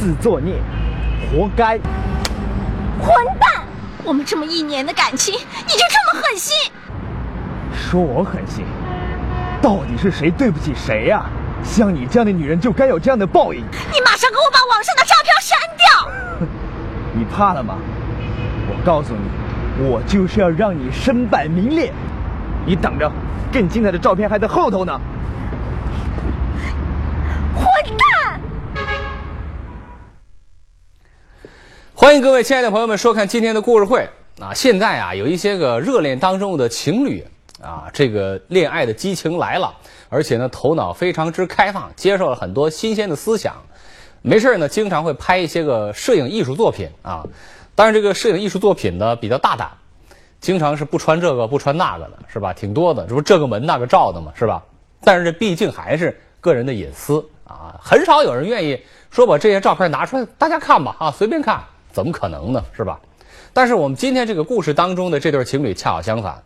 自作孽，活该！混蛋！我们这么一年的感情，你就这么狠心？说我狠心，到底是谁对不起谁呀、像你这样的女人就该有这样的报应。你马上给我把网上的照片删掉！你怕了吗？我告诉你，我就是要让你身败名裂。你等着，更精彩的照片还在后头呢。混蛋！欢迎各位亲爱的朋友们收看今天的故事会啊！现在啊，有一些个热恋当中的情侣啊，这个恋爱的激情来了，而且呢，头脑非常之开放，接受了很多新鲜的思想。没事呢，经常会拍一些个摄影艺术作品啊。当然，这个摄影艺术作品呢比较大胆，经常是不穿这个不穿那个的，是吧？挺多的，这不这个门那个罩的嘛，是吧？但是这毕竟还是个人的隐私啊，很少有人愿意说把这些照片拿出来大家看吧啊，随便看，怎么可能呢？是吧？但是我们今天这个故事当中的这对情侣恰好相反，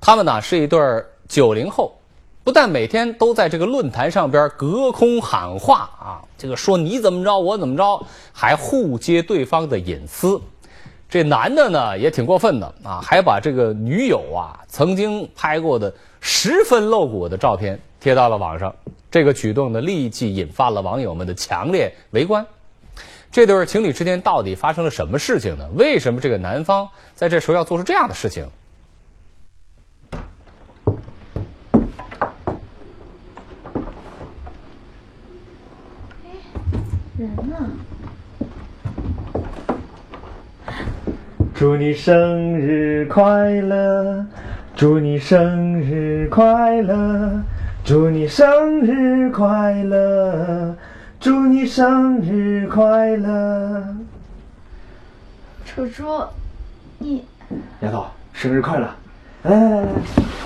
他们呢是一对九零后，不但每天都在这个论坛上边隔空喊话啊，这个说你怎么着我怎么着，还互揭对方的隐私。这男的呢也挺过分的啊，还把这个女友啊曾经拍过的十分露骨的照片贴到了网上。这个举动呢，立即引发了网友们的强烈围观。这对情侣之间到底发生了什么事情呢？为什么这个男方在这时候要做出这样的事情？人呢祝你生日快乐，祝你生日快乐，祝你生日快乐，祝你生日快乐。楚楚，你丫头，生日快乐！来来来来，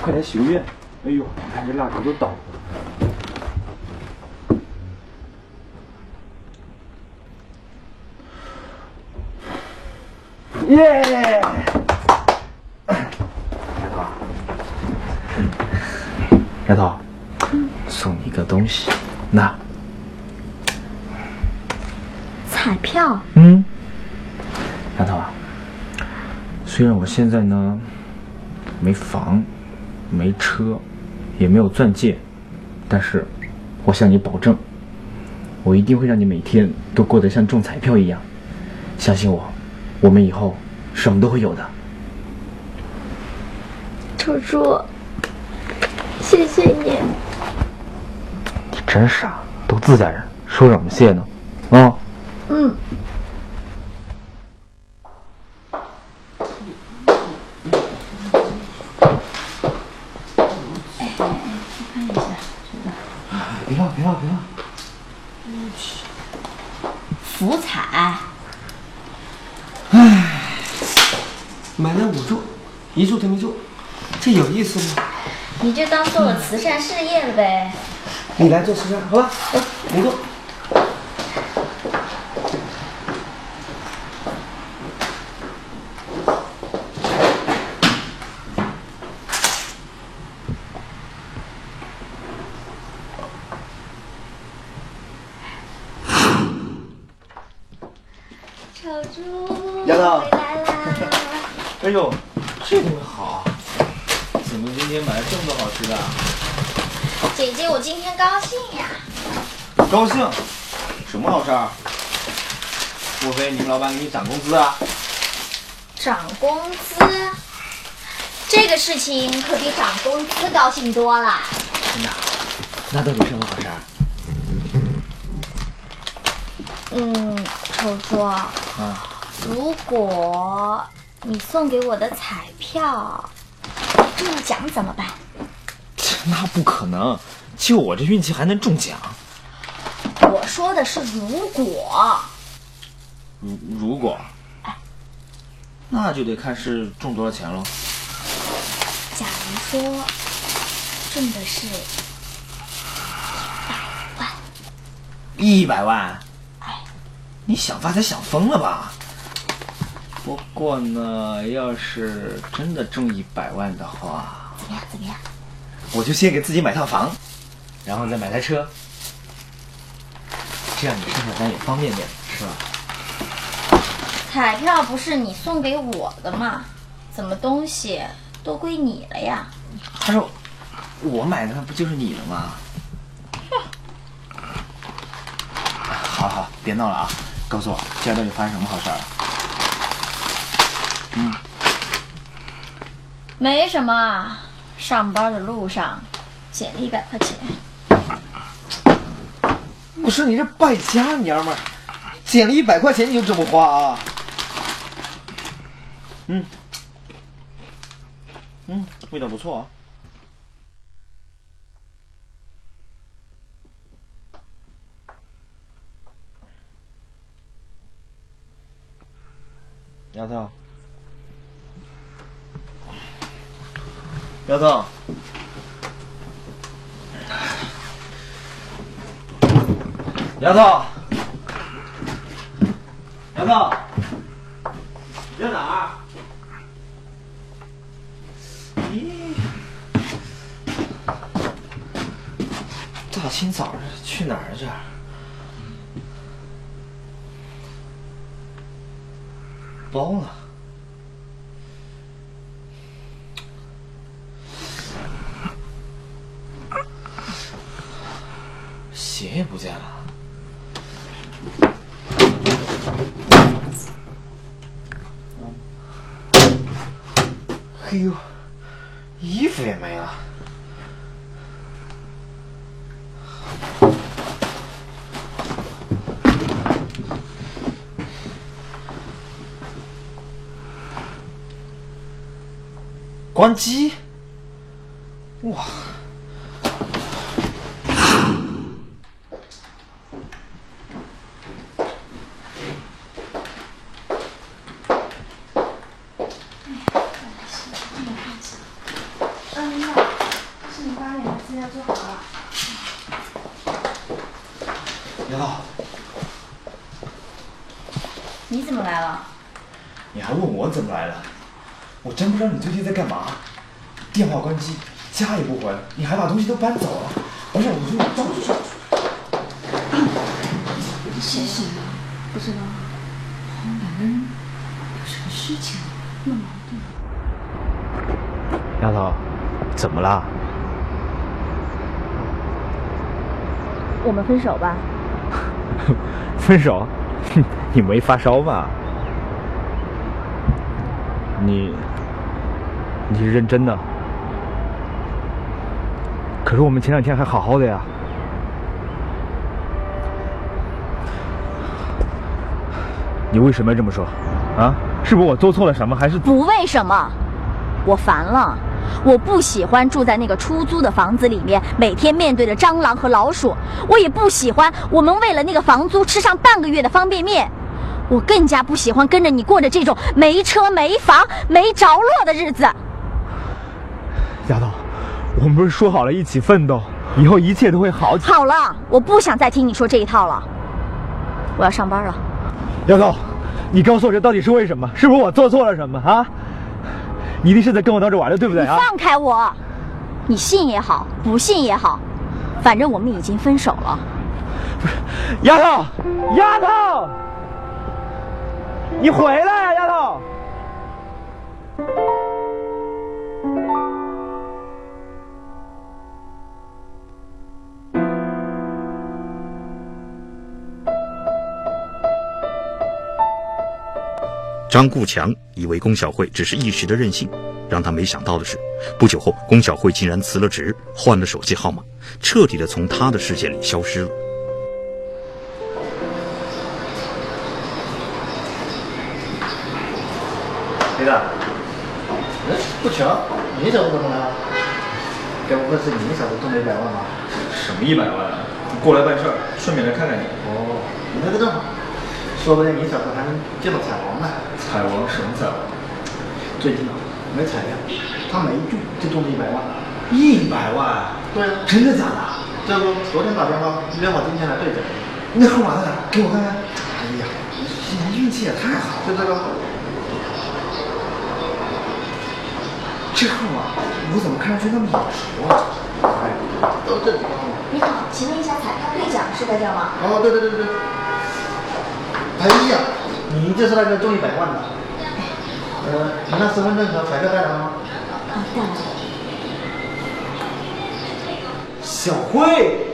快点许个愿。哎呦，你看这蜡烛都倒了。耶！丫头，丫头，送你一个东西，那，彩票？嗯，丫头啊，虽然我现在呢没房、没车，也没有钻戒，但是我向你保证，我一定会让你每天都过得像中彩票一样。相信我，我们以后什么都会有的。楚楚，谢谢你。你真傻，都自家人，说什么谢呢？啊、嗯。别闹，别闹，别闹！福彩，买了五注，一注都没中，这有意思吗？你就当做了慈善事业了呗。你来做慈善，好吧？来，你做。丑猪，丫头回来啦！哎呦，这东西好，怎么今天买了这么多好吃的？姐姐，我今天高兴呀。高兴？什么好事儿？莫非你们老板给你涨工资啊？涨工资，这个事情可比涨工资高兴多了。真的？那到底什么好事儿？嗯，丑猪，啊，如果你送给我的彩票中奖怎么办？那不可能，就我这运气还能中奖？我说的是如果。如如果，那就得看是中多少钱喽。假如说中的是一百万？一百万，哎你想发财想疯了吧？不过呢，要是真的中一百万的话，怎么样？怎么样？我就先给自己买套房，然后再买台车，这样你生产单也方便点，是吧？彩票不是你送给我的吗？怎么东西都归你了呀？他说我买的，那不就是你的吗？好好，别闹了啊！告诉我，现在到底发生什么好事儿了？没什么，上班的路上捡了一百块钱。我说你这败家娘们儿，捡了一百块钱你就这么花啊？嗯，嗯，味道不错啊。丫头，丫头，丫头，丫头，你在哪儿？咦，大清早的去哪儿啊？这？包了。鞋也不见了。哎呦，衣服也没了。关机。哇！嗯，那是你八点的资料做好了。丫头，你怎么来了？你还问我怎么来的？我真不知道你最近在干嘛。电话关机，家也不回，你还把东西都搬走了。不是，我说你装出去。谁谁啊？不知道，好像两个人有什么事情，闹矛盾。丫头，怎么了？我们分手吧。分手？哼，你没发烧吧？你，你是认真的？可是我们前两天还好好的呀。你为什么要这么说？啊？是不是我做错了什么？还是不为什么，我烦了。我不喜欢住在那个出租的房子里面，每天面对着蟑螂和老鼠。我也不喜欢我们为了那个房租吃上半个月的方便面。我更加不喜欢跟着你过着这种没车没房没着落的日子。丫头？我们不是说好了一起奋斗，以后一切都会好起来。好了，我不想再听你说这一套了。我要上班了。丫头，你告诉我这到底是为什么？是不是我做错了什么啊？你一定是在跟我闹着玩的，对不对啊？放开我！你信也好，不信也好，反正我们已经分手了。丫头，丫头，你回来呀、丫头！张顾强以为龚小慧只是一时的任性，让他没想到的是，不久后龚小慧竟然辞了职，换了手机号码，彻底的从他的世界里消失了。谁的？哎，顾强，你怎么怎么了？该不会是你嫂子中了一百万吧？什么一百万啊？过来办事儿，顺便来看看你。哦，你那个正好，说不定你小子还能见到彩王呢。彩王什么彩王？最近啊，买彩票，他没中就中了一百万，一百万？对啊，真的假的？这不昨天打电话约好今天来兑奖，那号码在哪？给我看看。哎呀，你运气也太好了。就这个。这号码我怎么看上去那么眼熟啊？哎，都这几个号码。你好，请问一下彩票兑奖是在这吗？哦，对对对对对。哎呀，你就是那个中一百万的。呃，你那身份证和彩票带来了吗？啊，带来了。小慧，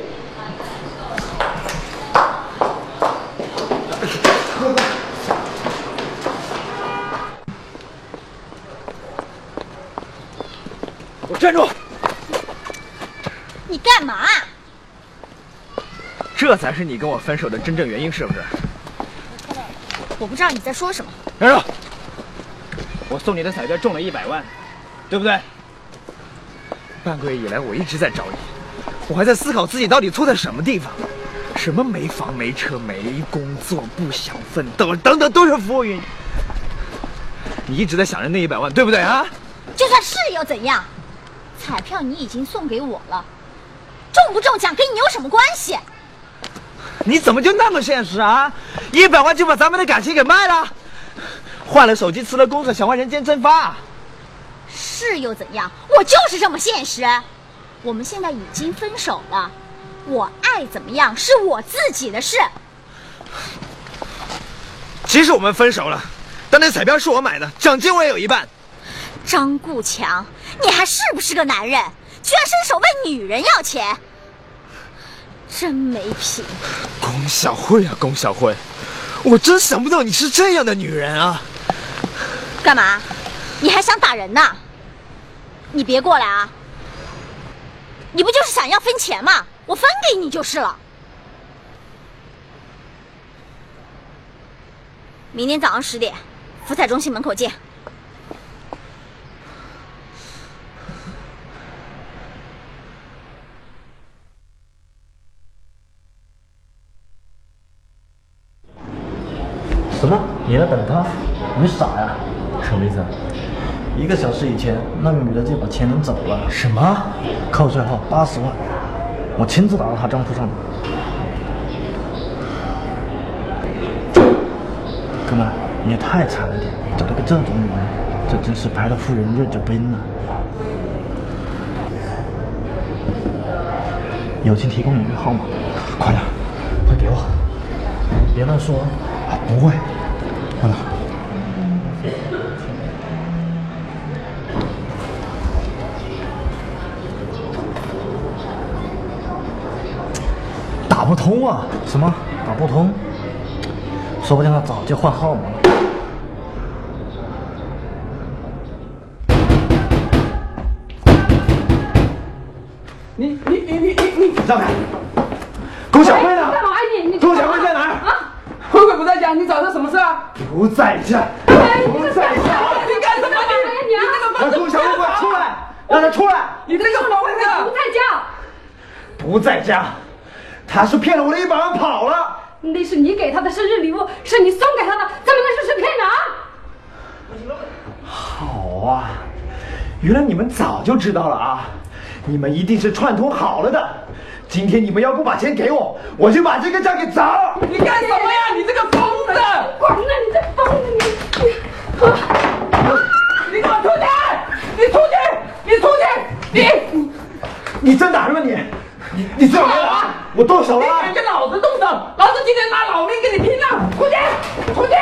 我站住！你干嘛？这才是你跟我分手的真正原因，是不是？我不知道你在说什么。站住！我送你的彩票中了一百万，对不对？半个月以来，我一直在找你，我还在思考自己到底错在什么地方。什么没房没车没工作不想奋斗等等都是浮云。你一直在想着那一百万，对不对啊？就算是又怎样？彩票你已经送给我了，中不中奖跟你有什么关系？你怎么就那么现实啊？一百万就把咱们的感情给卖了？换了手机，辞了工作，想换人间蒸发？是又怎样？我就是这么现实。我们现在已经分手了，我爱怎么样是我自己的事。即使我们分手了，但那彩票是我买的，奖金我也有一半。张顾强，你还是不是个男人？居然伸手问女人要钱，真没品！龚小慧啊，龚小慧，我真想不到你是这样的女人啊！干嘛？你还想打人呢？你别过来啊！你不就是想要分钱吗？我分给你就是了。明天早上十点，福彩中心门口见。什么？你在等他？你傻呀？什么意思？一个小时以前，那个女的就把钱领走了。什么？扣税后八十万，我亲自打到她账户上的。哥们，你也太惨了点，找了个这种女人，这真是白了夫人日久冰了。友情提供你一个号码，快点，快给我，别乱说啊！不会，快点。打不通啊！什么？打不通？说不定他早就换号码了。你你你你你你让开！龚小慧呢？干嘛你你龚小慧在哪儿？啊？慧慧不在家，你找她什么事啊？不在家，哎不在家！你干什么你？你这个让龚小慧给我出来！让他出来！你这个疯子！不在家，不在家，他是骗了我的一百万跑了。那是你给他的生日礼物，是你送给他的，怎么能说是骗人？好啊，原来你们早就知道了啊！你们一定是串通好了的。今天你们要不把钱给我，我就把这个家给砸了。你干什么呀？你这个疯子！滚了，你这疯子你！你给我出去！你出去！你出去！你你在哪儿呢你？你你这样啊！我动手了啊！你敢跟老子动手，老子今天拿老命跟你拼了！出去！出去！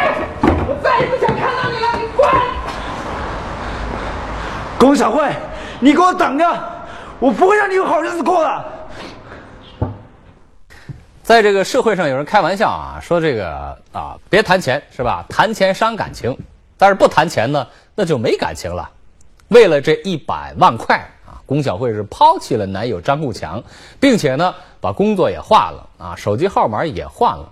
我再也不想看到你了，你滚！龚小慧，你给我等着，我不会让你有好日子过的。在这个社会上，有人开玩笑啊，说这个啊，别谈钱是吧？谈钱伤感情，但是不谈钱呢，那就没感情了。为了这一百万块啊，龚小慧是抛弃了男友张顾强，并且呢，把工作也换了啊，手机号码也换了。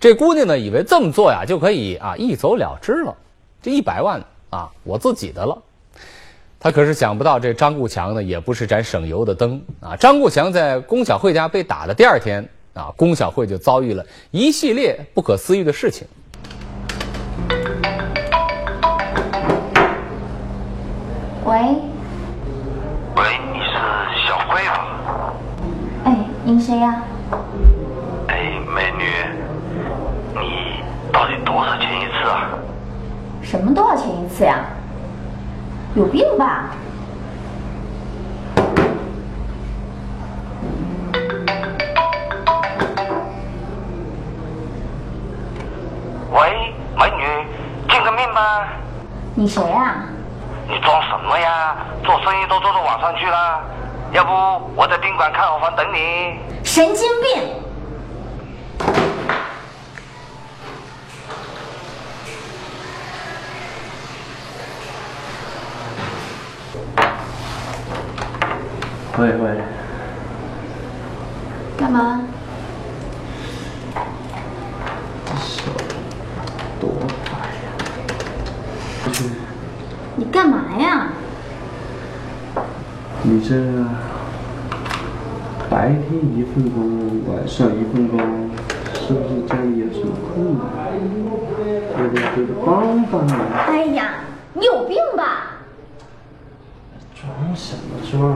这姑娘呢，以为这么做呀就可以啊一走了之了，这一百万啊我自己的了。她可是想不到，这张顾强呢也不是盏省油的灯啊。张顾强在龚小慧家被打的第二天啊，龚小慧就遭遇了一系列不可思议的事情。您谁呀、哎，美女，你到底多少钱一次啊？什么多少钱一次呀？有病吧？喂，美女，见个面吧。你谁呀、你装什么呀？做生意都做到晚上去了，要不我在宾馆看好房等你。神经病！喂喂，干嘛？多大呀？你干嘛呀？你这白天一份工，晚上一份工，是不是家里有什么困难？要不要给我帮帮忙？哎呀，你有病吧？装什么装？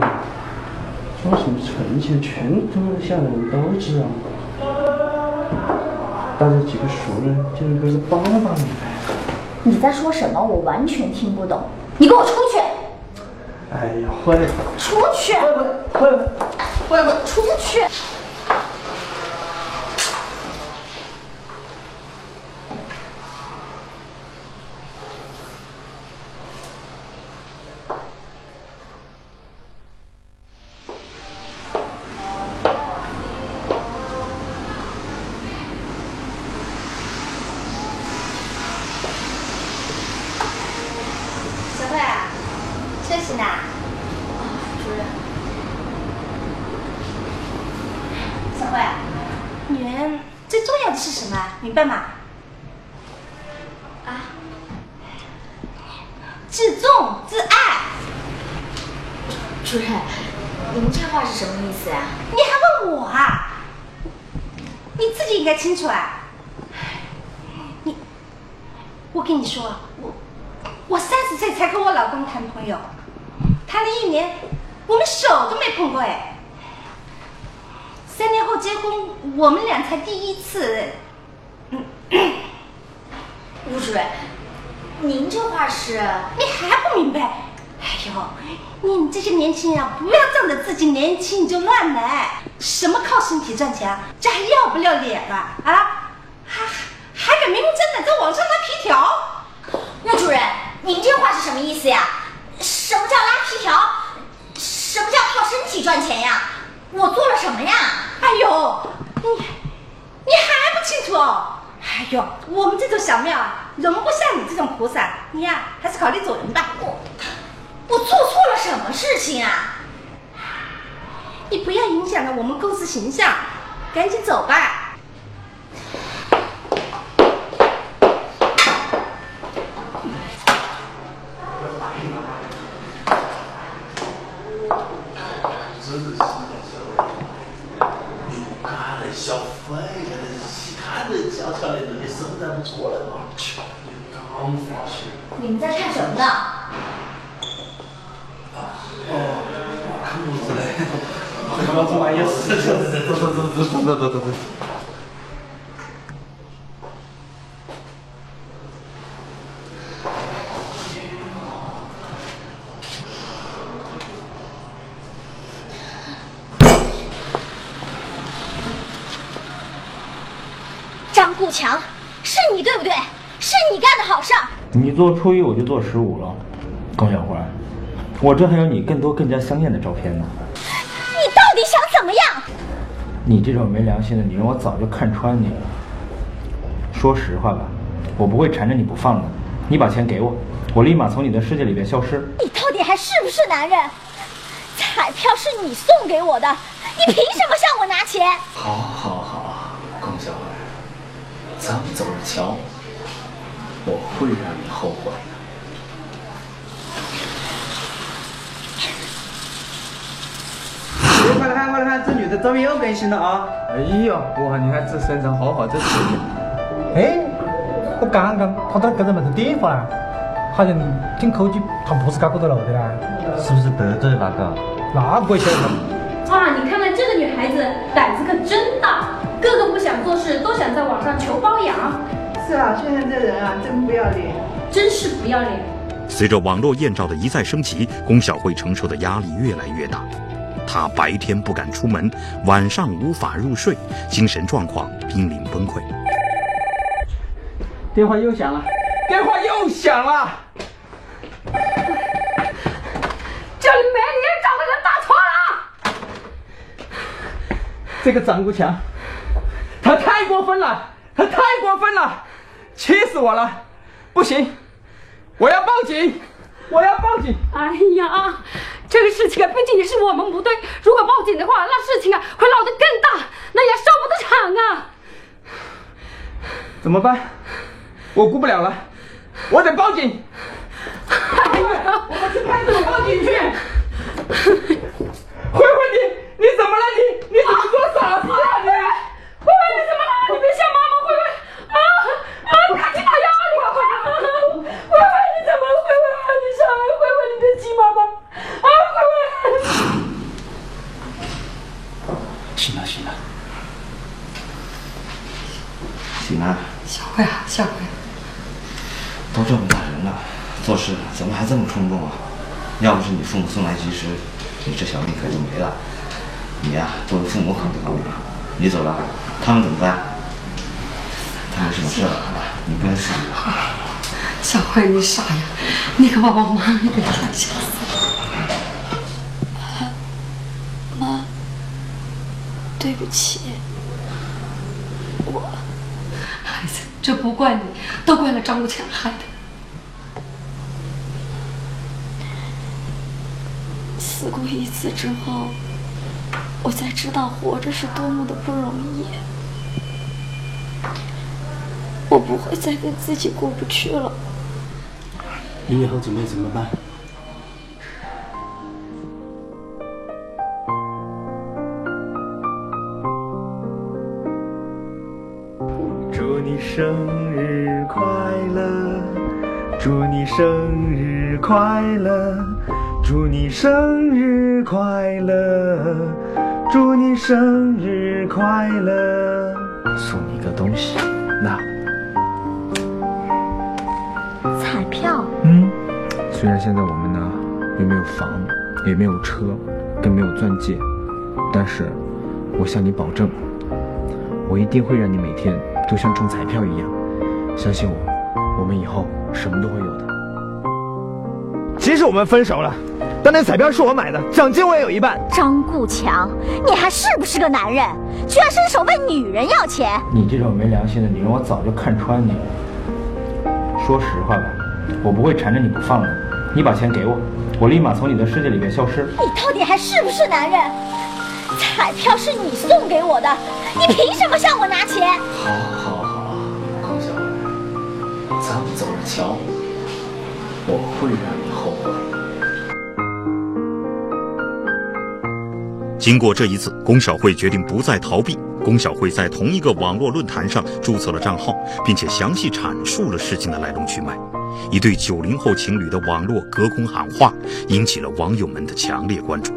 装什么存钱？全天下的人都知道。大家几个熟人，就是为了帮帮你呗。你在说什么？我完全听不懂。你给我出去！哎呀，坏了！出去！坏了！坏了！我出不去。小慧啊，休息呢。主任。小慧，女人最重要的是什么？明白吗？啊？自重自爱。主任，您这话是什么意思呀、你还问我啊？你自己应该清楚啊！你，我跟你说，我我三十岁才跟我老公谈朋友，谈了一年，我们手都没碰过哎。三年后结婚，我们俩才第一次。吴主任，您这话是？你还不明白？哎呦，你们这些年轻人啊，不要仗着自己年轻就乱来，什么靠身体赚钱啊，这还要不要脸了？啊，还还敢明目张胆在网上拉皮条？吴主任，您这话是什么意思呀？什么叫拉皮条？什么叫靠身体赚钱呀？我做了什么呀？哎呦，你你还不清楚哦？哎呦，我们这种小庙啊，容不下你这种菩萨，你呀、还是考虑走人吧。我我做错了什么事情啊？你不要影响了我们公司形象，赶紧走吧。初一，我就做十五了。龚小花，我这还有你更多更加香艳的照片呢。你到底想怎么样？你这种没良心的女人，我早就看穿你了。说实话吧，我不会缠着你不放的。你把钱给我，我立马从你的世界里边消失。你到底还是不是男人？彩票是你送给我的，你凭什么向我拿钱？好，好，好，龚小孩，咱们走着瞧，我会让你后悔的。快来看，快来看，这女的照片又更新了啊！哎呦，哇，你看这身材好好，这体力。哎，我刚刚他在跟着门头电话，好像听口气他不是搞过头路的啦，是不是得罪哪个？那我晓得。啊，你看看这个女孩子胆子可真大，个个不想做事，都想在网上求包养。是啊，现在这人啊，真不要脸，真是不要脸。随着网络艳照的一再升级，龚小慧承受的压力越来越大。她白天不敢出门，晚上无法入睡，精神状况濒临崩溃。电话又响了，电话又响了。这里没人找的人打错了。这个张国强，他太过分了，他太过分了，气死我了！不行，我要报警，我要报警！哎呀，这个事情啊，毕竟也是我们不对。如果报警的话，那事情啊会闹得更大，那也收不得场啊。怎么办？我顾不了了，我得报警。哎呀，我们去派出所报警去。慧慧，你你怎么了？你你怎么做傻事啊你？慧慧，你怎么了？你别吓妈妈，慧慧啊啊！赶紧打幺二零啊！慧慧，慧慧你怎么了？慧慧啊，你上来，慧慧你别急妈妈啊！慧慧，行了行了，行了，小慧啊，小慧，都这么大人了，做事怎么还这么冲动啊？要不是你父你这小命可就没了。你呀、作为父母可不顾虑，你走了，他们怎么办？他们什么事了，你不用思虑了。小慧你傻呀，你可把我妈给吓死了。妈，对不起，我孩子，这不怪你，都怪了张国强害的。死过一次之后，我才知道活着是多么的不容易。我不会再跟自己过不去了。你以后准备怎么办？祝你生日快乐，祝你生日快乐，祝你生日快乐，祝你生日快乐。送你个东西，那，彩票，嗯，虽然现在我们呢又没有房，也没有车，更没有钻戒，但是我向你保证，我一定会让你每天都像中彩票一样，相信我，我们以后什么都会有的。即使我们分手了，但那彩票是我买的，奖金我也有一半。张顾强，你还是不是个男人？居然伸手问女人要钱！你这种没良心的女人，我早就看穿你了。说实话吧，我不会缠着你不放的。你把钱给我，我立马从你的世界里面消失。你到底还是不是男人？彩票是你送给我的，你凭什么向我拿钱？好，好，好，龚小慧，咱们走着瞧，我会让你经过这一次，龚小慧决定不再逃避。龚小慧在同一个网络论坛上注册了账号，并且详细阐述了事情的来龙去脉。一对九零后情侣的网络隔空喊话，引起了网友们的强烈关注。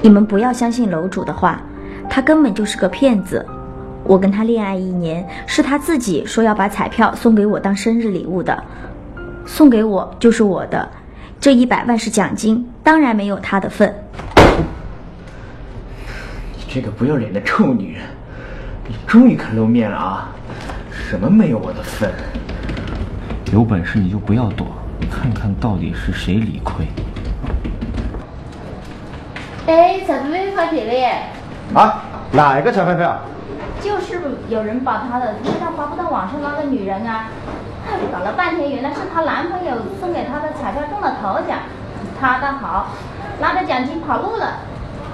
你们不要相信楼主的话，他根本就是个骗子。我跟他恋爱一年，是他自己说要把彩票送给我当生日礼物的，送给我就是我的，这一百万是奖金，当然没有他的份。你这个不要脸的臭女人，你终于肯露面了啊！什么没有我的份？有本事你就不要躲，看看到底是谁理亏。哎，彩票被发帖了耶！啊，哪一个彩票票？就是有人把他的因为他发布到网上那个女人啊，搞了半天，原来是她男朋友送给她的彩票中了头奖，她倒好，拿着奖金跑路了。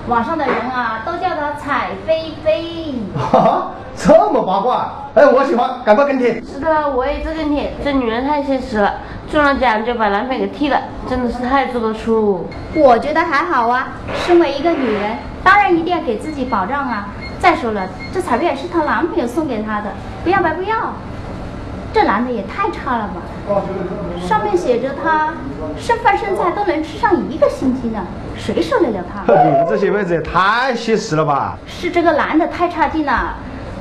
网上的人啊，都叫她彩飞飞。哈啊，这么八卦？哎，我喜欢，赶快跟帖。是的，我也在跟帖。这女人太现实了，中了奖就把男朋友给踢了，真的是太做得出。我觉得还好啊，身为一个女人，当然一定要给自己保障啊。再说了，这彩票也是她男朋友送给她的，不要白不要。这男的也太差了吧！上面写着他剩饭剩菜都能吃上一个星期呢，谁受得了他？你们这些妹子也太现实了吧？是这个男的太差劲了，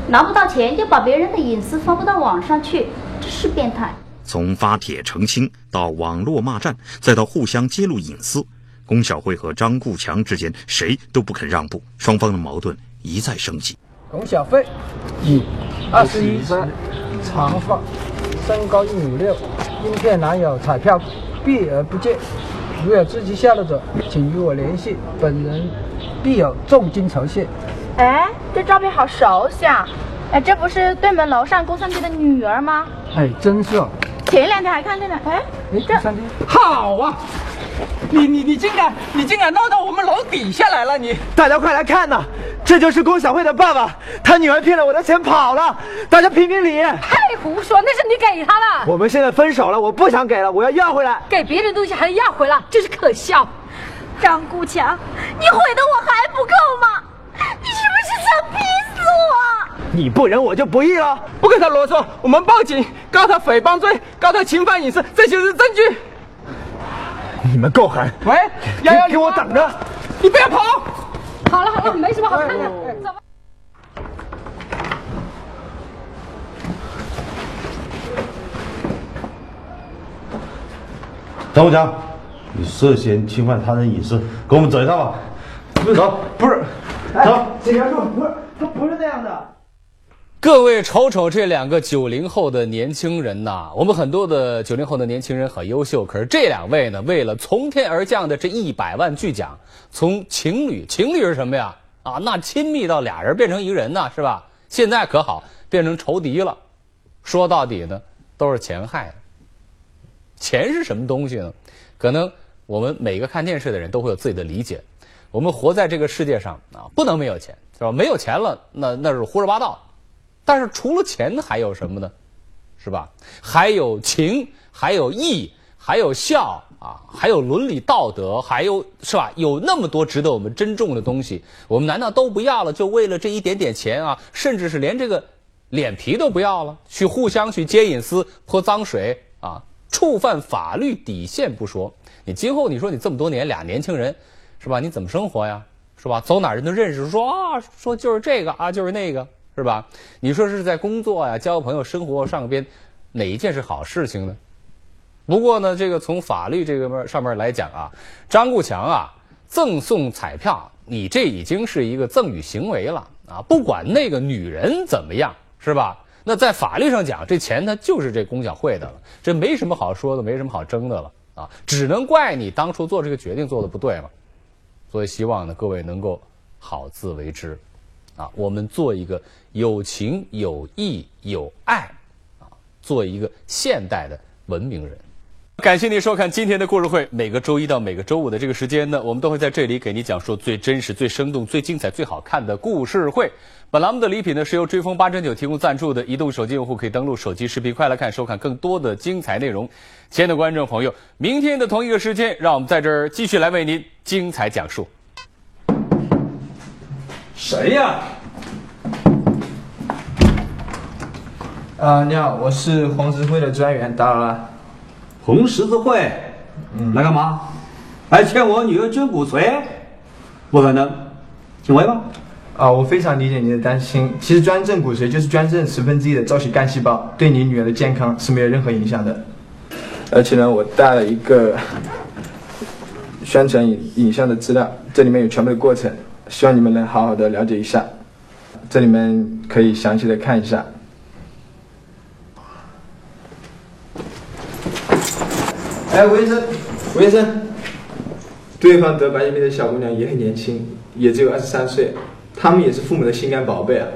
拿不到钱就把别人的隐私发布到网上去，这是变态。从发帖澄清到网络骂战，再到互相揭露隐私，龚小慧和张顾强之间谁都不肯让步，双方的矛盾一再升级。龚小飞，乙，二十一岁，长发，身高一米六，应骗男友彩票避而不见。如有知其下落者，请与我联系，本人必有重金酬谢。哎，这照片好熟悉啊！哎，这不是对门楼上工商店的女儿吗？哎，真是哦。前两天还看见呢，哎，哎，这三天好啊！你你你竟敢你竟敢闹到我们楼底下来了！你大家快来看呐，这就是龚小慧的爸爸，他女儿骗了我的钱跑了，大家评评理！太胡说，那是你给他的。我们现在分手了，我不想给了，我要要回来。给别人东西还要回来，真是可笑！张顾强，你毁的我还不够吗？你是不是想逼死我？你不仁，我就不义了。不跟他啰嗦，我们报警，告他诽谤罪，告他侵犯隐私，这就是证据。你们够狠！喂，瑶瑶，给我等着！你不要跑！好了好了，没什么好看的，走吧。张国强，你涉嫌侵犯他人隐私，跟我们走一趟吧。走，不是，走。警察说不是，他不是那样的。各位瞅瞅这两个九零后的年轻人呐，我们很多的九零后的年轻人很优秀，可是这两位呢，为了从天而降的这一百万巨奖，从情侣，情侣是什么呀？啊，那亲密到俩人变成一个人呢，是吧？现在可好，变成仇敌了。说到底呢，都是钱害的。钱是什么东西呢？可能我们每个看电视的人都会有自己的理解。我们活在这个世界上啊，不能没有钱，是吧？没有钱了，那那是胡说八道。但是除了钱还有什么呢？是吧？还有情，还有义，还有孝啊，还有伦理道德，还有是吧？有那么多值得我们珍重的东西，我们难道都不要了？就为了这一点点钱啊？甚至是连这个脸皮都不要了，去互相去揭隐私、泼脏水啊？触犯法律底线不说，你今后你说你这么多年俩年轻人，是吧？你怎么生活呀？是吧？走哪人都认识，说啊，说就是这个啊，就是那个。是吧？你说是在工作呀、交朋友、生活上边，哪一件是好事情呢？不过呢，这个从法律这个面上面来讲啊，张顾强啊，赠送彩票，你这已经是一个赠与行为了啊！不管那个女人怎么样，是吧？那在法律上讲，这钱它就是这龚小会的了，这没什么好说的，没什么好争的了啊！只能怪你当初做这个决定做的不对嘛。所以希望呢，各位能够好自为之。啊，我们做一个有情有义有爱，啊，做一个现代的文明人。感谢您收看今天的故事会。每个周一到每个周五的这个时间呢，我们都会在这里给您讲述最真实、最生动、最精彩、最好看的故事会。本栏目的礼品呢是由追风八珍酒提供赞助的，移动手机用户可以登录手机视频快来看，收看更多的精彩内容。亲爱的观众朋友，明天的同一个时间，让我们在这儿继续来为您精彩讲述。谁呀？啊，你好，我是红十字会的专员，打扰了。红十字会，嗯，来干嘛？来欠我女儿捐骨髓？不可能，请回吧。啊，我非常理解您的担心。其实捐赠骨髓就是捐赠十分之一的造血干细胞，对你女儿的健康是没有任何影响的。而且呢，我带了一个宣传影影像的资料，这里面有全部的过程，希望你们能好好的了解一下。这里面可以详细的看一下。哎，吴医生，吴医生，对方得白血病的小姑娘也很年轻，也只有二十三岁，他们也是父母的心肝宝贝啊。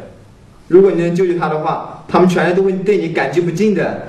如果你能救救她的话，他们全家都会对你感激不尽的。